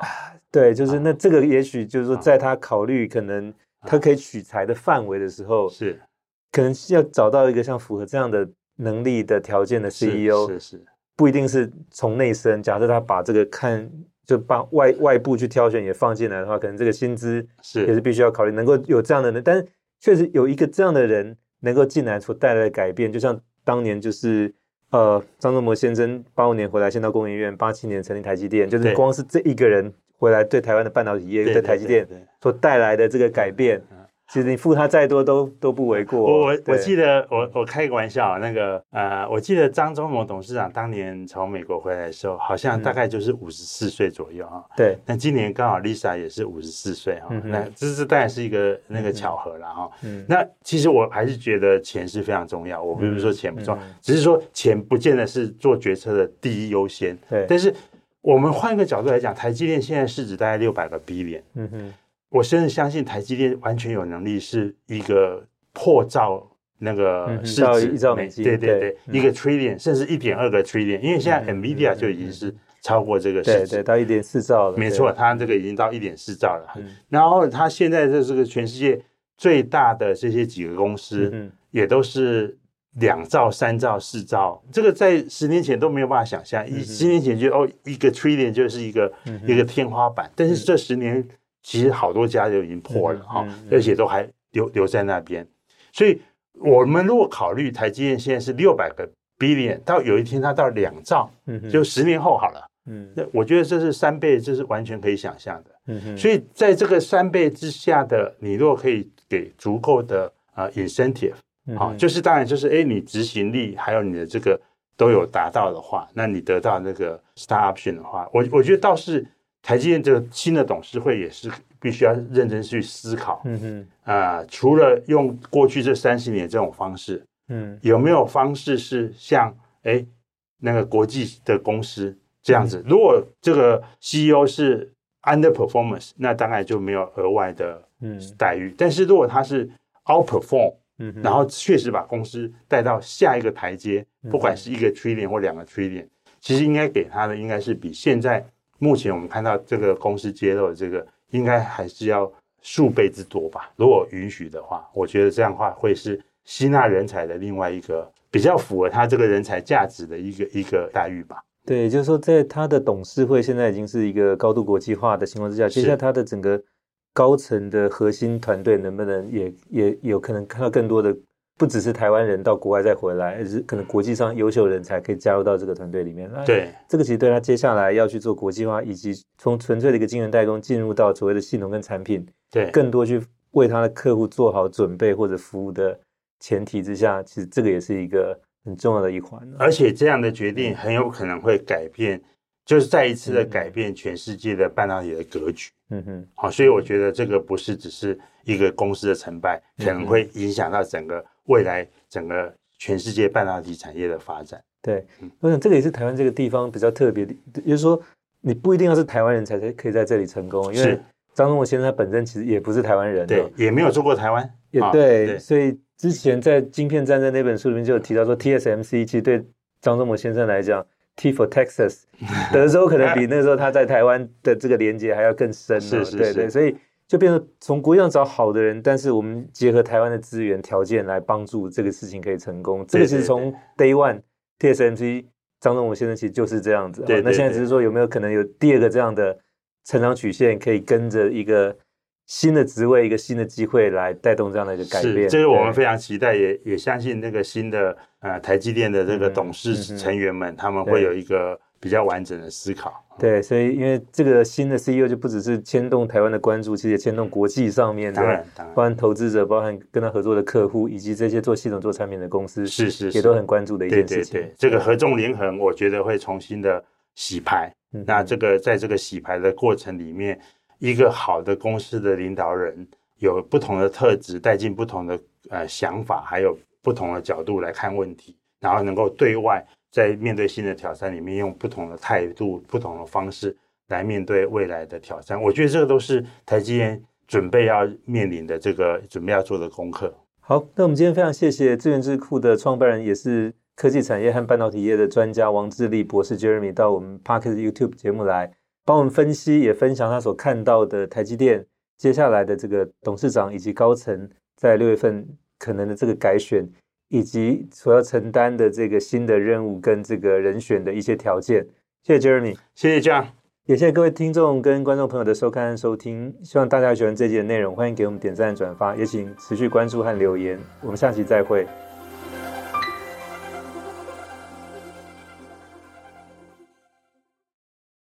A: 对，就是那这个也许就是说，在他考虑可能他可以取材的范围的时候，
B: 是。
A: 可能是要找到一个像符合这样的能力的条件的 CEO，
B: 是是，是
A: 不一定是从内生。假设他把这个看，就把外外部去挑选也放进来的话，可能这个薪资是也是必须要考虑，能够有这样的人。但是确实有一个这样的人能够进来所带来的改变，就像当年就是呃张忠谋先生八五年回来先到工研院，八七年成立台积电，就是光是这一个人回来对台湾的半导体业对台积电所带来的这个改变。其实你付他再多都都不为过。
B: 我我我记得我我开个玩笑，那个呃，我记得张忠谋董事长当年从美国回来的时候，好像大概就是五十四岁左右啊。
A: 对。
B: 那今年刚好 Lisa 也是五十四岁哈。那这是当然是一个那个巧合了哈。嗯。那其实我还是觉得钱是非常重要。我不是说钱不重要，只是说钱不见得是做决策的第一优先。
A: 对。
B: 但是我们换一个角度来讲，台积电现在市值大概六百个 billion。嗯哼。我甚至相信台积电完全有能力是一个破兆那个市值，
A: 一兆美金，
B: 对对对，一个 trillion，甚至一点二个 trillion，因为现在 NVIDIA 就已经是超过这个市值，
A: 到一点四兆了，
B: 没错，它这个已经到一点四兆了。然后它现在这是个全世界最大的这些几个公司，也都是两兆、三兆、四兆，这个在十年前都没有办法想象，一十年前就哦一个 trillion 就是一个一个天花板，但是这十年。其实好多家就已经破了哈，而且都还留留在那边，所以我们如果考虑台积电现在是六百个 billion，到有一天它到两兆，就十年后好了，嗯，那我觉得这是三倍，这是完全可以想象的，嗯，所以在这个三倍之下的，你如果可以给足够的啊 incentive，好，就是当然就是哎，你执行力还有你的这个都有达到的话，那你得到那个 star option 的话，我我觉得倒是。台积电这个新的董事会也是必须要认真去思考，嗯哼，啊、呃，除了用过去这三十年这种方式，嗯，有没有方式是像哎那个国际的公司这样子？嗯、如果这个 CEO 是 underperformance，那当然就没有额外的嗯待遇。嗯、但是如果他是 outperform，嗯哼，然后确实把公司带到下一个台阶，不管是一个 trillion 或两个 trillion，其实应该给他的应该是比现在。目前我们看到这个公司揭露的这个，应该还是要数倍之多吧？如果允许的话，我觉得这样的话会是吸纳人才的另外一个比较符合他这个人才价值的一个一个待遇吧。
A: 对，就是说，在他的董事会现在已经是一个高度国际化的情况之下，接下来他的整个高层的核心团队能不能也也有可能看到更多的？不只是台湾人到国外再回来，而是可能国际上优秀人才可以加入到这个团队里面。
B: 对，
A: 这个其实对他接下来要去做国际化，以及从纯粹的一个晶圆代工进入到所谓的系统跟产品，
B: 对，
A: 更多去为他的客户做好准备或者服务的前提之下，其实这个也是一个很重要的一环。
B: 而且这样的决定很有可能会改变，就是再一次的改变全世界的半导体的格局。嗯哼，好，所以我觉得这个不是只是一个公司的成败，可能会影响到整个。未来整个全世界半导体产业的发展，
A: 对，我想这个也是台湾这个地方比较特别的，也就是说，你不一定要是台湾人才可以在这里成功，因为张忠谋先生他本身其实也不是台湾人，
B: 对，也没有做过台湾，
A: 也对，对，所以之前在《晶片战争》那本书里面就有提到说，TSMC 其实对张忠谋先生来讲，T for Texas，(laughs) 德州可能比那时候他在台湾的这个连接还要更深，
B: 是是是，
A: 对对，所以就变成从国际上找好的人，但是我们结合台湾的资源条件来帮助这个事情可以成功，这个其实从 Day One TSMC。张忠武先生其实就是这样子，对，对，对。那现在只是说有没有可能有第二个这样的成长曲线，可以跟着一个新的职位、一个新的机会来带动这样的一个改变。是，
B: 这是我们非常期待，也也相信那个新的呃台积电的这个董事成员们，嗯嗯嗯、他们会有一个。比较完整的思考，
A: 对，所以因为这个新的 CEO 就不只是牵动台湾的关注，其实也牵动国际上面的，包含投资者，包含跟他合作的客户，以及这些做系统、做产品的公司，
B: 是是，是
A: 也都很关注的一件事情。
B: 对对对，这个合纵连横，我觉得会重新的洗牌。嗯、那这个在这个洗牌的过程里面，一个好的公司的领导人有不同的特质，带进不同的呃想法，还有不同的角度来看问题，然后能够对外。在面对新的挑战里面，用不同的态度、不同的方式来面对未来的挑战，我觉得这个都是台积电准备要面临的这个准备要做的功课。
A: 好，那我们今天非常谢谢资源智库的创办人，也是科技产业和半导体业的专家王智立博士 Jeremy 到我们 Podcast YouTube 节目来帮我们分析，也分享他所看到的台积电接下来的这个董事长以及高层在六月份可能的这个改选。以及所要承担的这个新的任务跟这个人选的一些条件，谢谢 Jeremy，
B: 谢谢 John，
A: 也谢谢各位听众跟观众朋友的收看和收听，希望大家喜欢这集的内容，欢迎给我们点赞转发，也请持续关注和留言，我们下期再会。